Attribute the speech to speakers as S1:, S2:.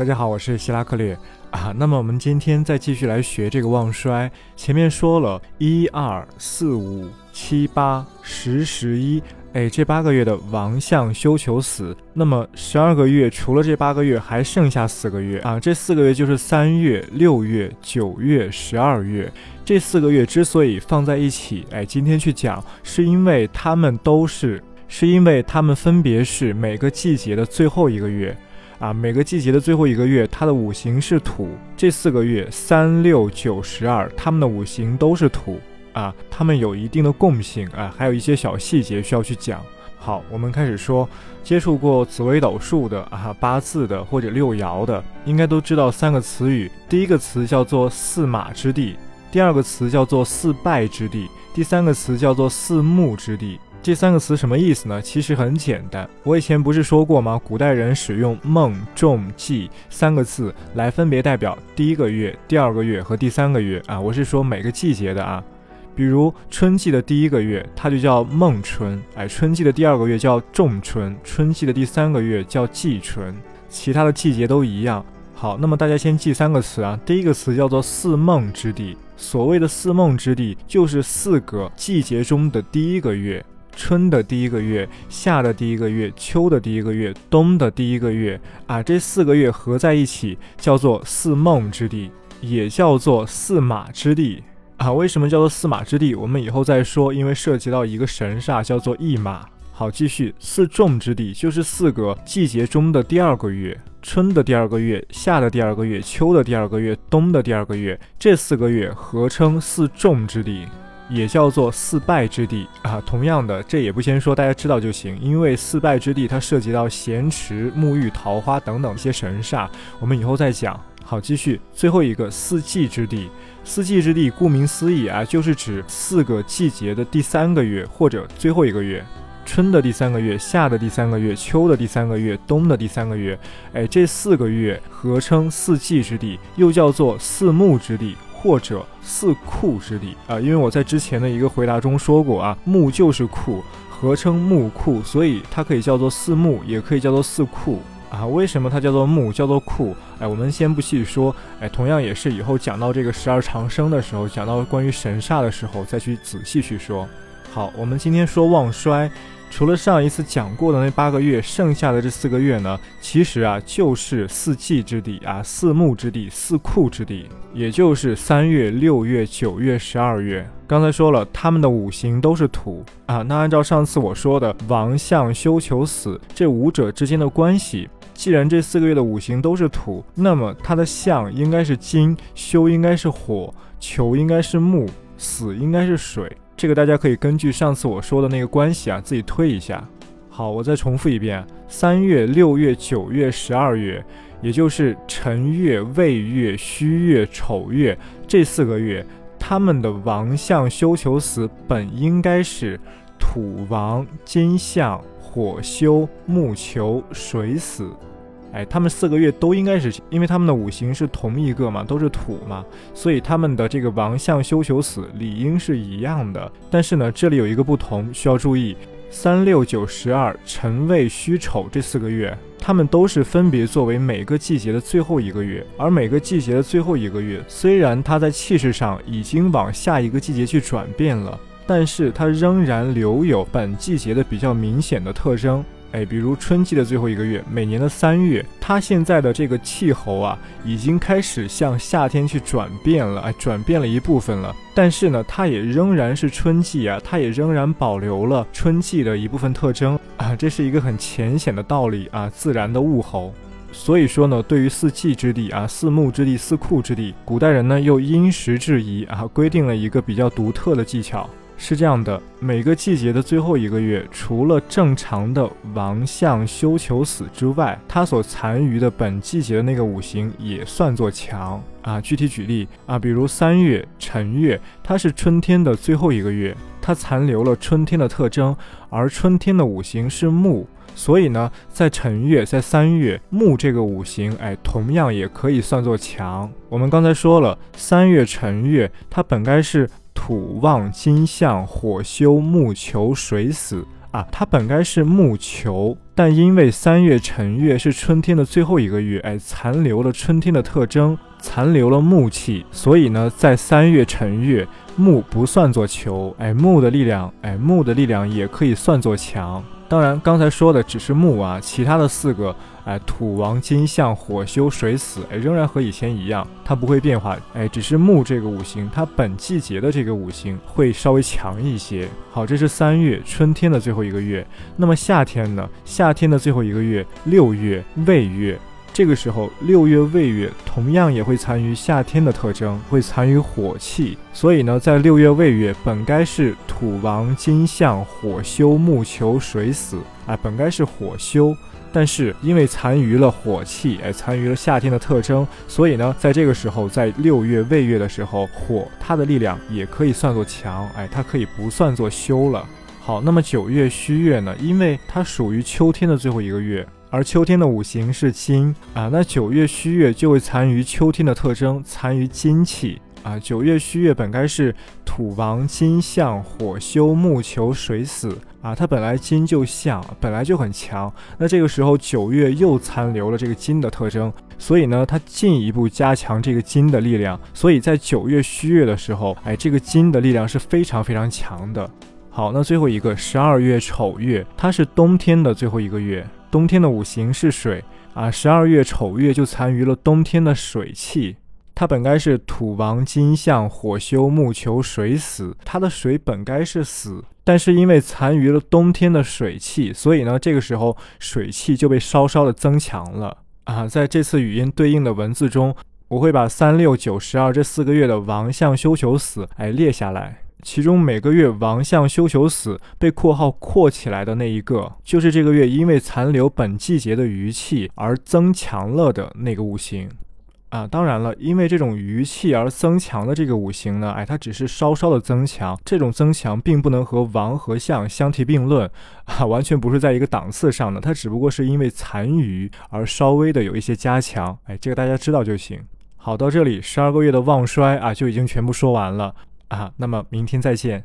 S1: 大家好，我是希拉克略啊。那么我们今天再继续来学这个旺衰。前面说了一二四五七八十十一，哎，这八个月的王相休囚死。那么十二个月除了这八个月，还剩下四个月啊。这四个月就是三月、六月、九月、十二月。这四个月之所以放在一起，哎，今天去讲，是因为他们都是，是因为他们分别是每个季节的最后一个月。啊，每个季节的最后一个月，它的五行是土。这四个月三六九十二，它们的五行都是土啊，它们有一定的共性啊，还有一些小细节需要去讲。好，我们开始说，接触过紫微斗数的啊，八字的或者六爻的，应该都知道三个词语。第一个词叫做四马之地，第二个词叫做四败之地，第三个词叫做四木之地。这三个词什么意思呢？其实很简单，我以前不是说过吗？古代人使用孟、仲、季三个字来分别代表第一个月、第二个月和第三个月啊。我是说每个季节的啊，比如春季的第一个月，它就叫孟春，哎，春季的第二个月叫仲春，春季的第三个月叫季春，其他的季节都一样。好，那么大家先记三个词啊。第一个词叫做四孟之地，所谓的四孟之地，就是四个季节中的第一个月。春的第一个月，夏的第一个月，秋的第一个月，冬的第一个月啊，这四个月合在一起叫做四梦之地，也叫做四马之地啊。为什么叫做四马之地？我们以后再说，因为涉及到一个神煞叫做驿马。好，继续四仲之地，就是四个季节中的第二个月，春的第二个月，夏的第二个月，秋的第二个月，冬的第二个月，这四个月合称四仲之地。也叫做四败之地啊，同样的，这也不先说，大家知道就行。因为四败之地它涉及到咸池、沐浴、桃花等等一些神煞，我们以后再讲。好，继续最后一个四季之地。四季之地顾名思义啊，就是指四个季节的第三个月或者最后一个月，春的第三个月、夏的第三个月、秋的第三个月、冬的第三个月。哎，这四个月合称四季之地，又叫做四木之地。或者四库之地啊，因为我在之前的一个回答中说过啊，木就是库，合称木库，所以它可以叫做四木，也可以叫做四库啊。为什么它叫做木，叫做库？哎，我们先不细说，哎，同样也是以后讲到这个十二长生的时候，讲到关于神煞的时候，再去仔细去说。好，我们今天说旺衰。除了上一次讲过的那八个月，剩下的这四个月呢，其实啊就是四季之地啊，四木之地，四库之地，也就是三月、六月、九月、十二月。刚才说了，他们的五行都是土啊。那按照上次我说的王相休囚死这五者之间的关系，既然这四个月的五行都是土，那么它的相应该是金，休应该是火，囚应该是木，死应该是水。这个大家可以根据上次我说的那个关系啊，自己推一下。好，我再重复一遍：三月、六月、九月、十二月，也就是辰月、未月、戌月、丑月这四个月，他们的王相休囚死本应该是土王、金相、火休、木囚、水死。哎，他们四个月都应该是，因为他们的五行是同一个嘛，都是土嘛，所以他们的这个王相休囚死理应是一样的。但是呢，这里有一个不同需要注意：三六九十二辰未戌丑这四个月，他们都是分别作为每个季节的最后一个月。而每个季节的最后一个月，虽然它在气势上已经往下一个季节去转变了，但是它仍然留有本季节的比较明显的特征。哎，比如春季的最后一个月，每年的三月，它现在的这个气候啊，已经开始向夏天去转变了，哎，转变了一部分了。但是呢，它也仍然是春季啊，它也仍然保留了春季的一部分特征啊，这是一个很浅显的道理啊，自然的物候。所以说呢，对于四季之地啊，四木之地、四库之地，古代人呢又因时制宜啊，规定了一个比较独特的技巧。是这样的，每个季节的最后一个月，除了正常的王相休囚死之外，它所残余的本季节的那个五行也算作强啊。具体举例啊，比如三月辰月，它是春天的最后一个月，它残留了春天的特征，而春天的五行是木，所以呢，在辰月，在三月，木这个五行，哎，同样也可以算作强。我们刚才说了，三月辰月，它本该是。土旺金相火休木求水死啊，它本该是木求，但因为三月辰月是春天的最后一个月，哎，残留了春天的特征，残留了木气，所以呢，在三月辰月，木不算作求，哎，木的力量，哎，木的力量也可以算作强。当然，刚才说的只是木啊，其他的四个，哎，土王金相火休水死，哎，仍然和以前一样，它不会变化，哎，只是木这个五行，它本季节的这个五行会稍微强一些。好，这是三月，春天的最后一个月。那么夏天呢？夏天的最后一个月，六月未月。这个时候，六月未月同样也会残余夏天的特征，会残余火气。所以呢，在六月未月本该是土王金相火休木求水死，哎，本该是火休，但是因为残余了火气，哎，残余了夏天的特征，所以呢，在这个时候，在六月未月的时候，火它的力量也可以算作强，哎，它可以不算作休了。好，那么九月戌月呢？因为它属于秋天的最后一个月。而秋天的五行是金啊，那九月戌月就会残余秋天的特征，残余金气啊。九月戌月本该是土王金相火休木求水死啊，它本来金就相，本来就很强。那这个时候九月又残留了这个金的特征，所以呢，它进一步加强这个金的力量。所以在九月戌月的时候，哎，这个金的力量是非常非常强的。好，那最后一个十二月丑月，它是冬天的最后一个月。冬天的五行是水啊，十二月丑月就残余了冬天的水气。它本该是土王金相火休木求水死，它的水本该是死，但是因为残余了冬天的水气，所以呢，这个时候水气就被稍稍的增强了啊。在这次语音对应的文字中，我会把三六九十二这四个月的王相休求死哎列下来。其中每个月王相休囚死被括号括起来的那一个，就是这个月因为残留本季节的余气而增强了的那个五行啊。当然了，因为这种余气而增强的这个五行呢，哎，它只是稍稍的增强，这种增强并不能和王和相相提并论啊，完全不是在一个档次上的。它只不过是因为残余而稍微的有一些加强，哎，这个大家知道就行。好，到这里十二个月的旺衰啊就已经全部说完了。啊，那么明天再见。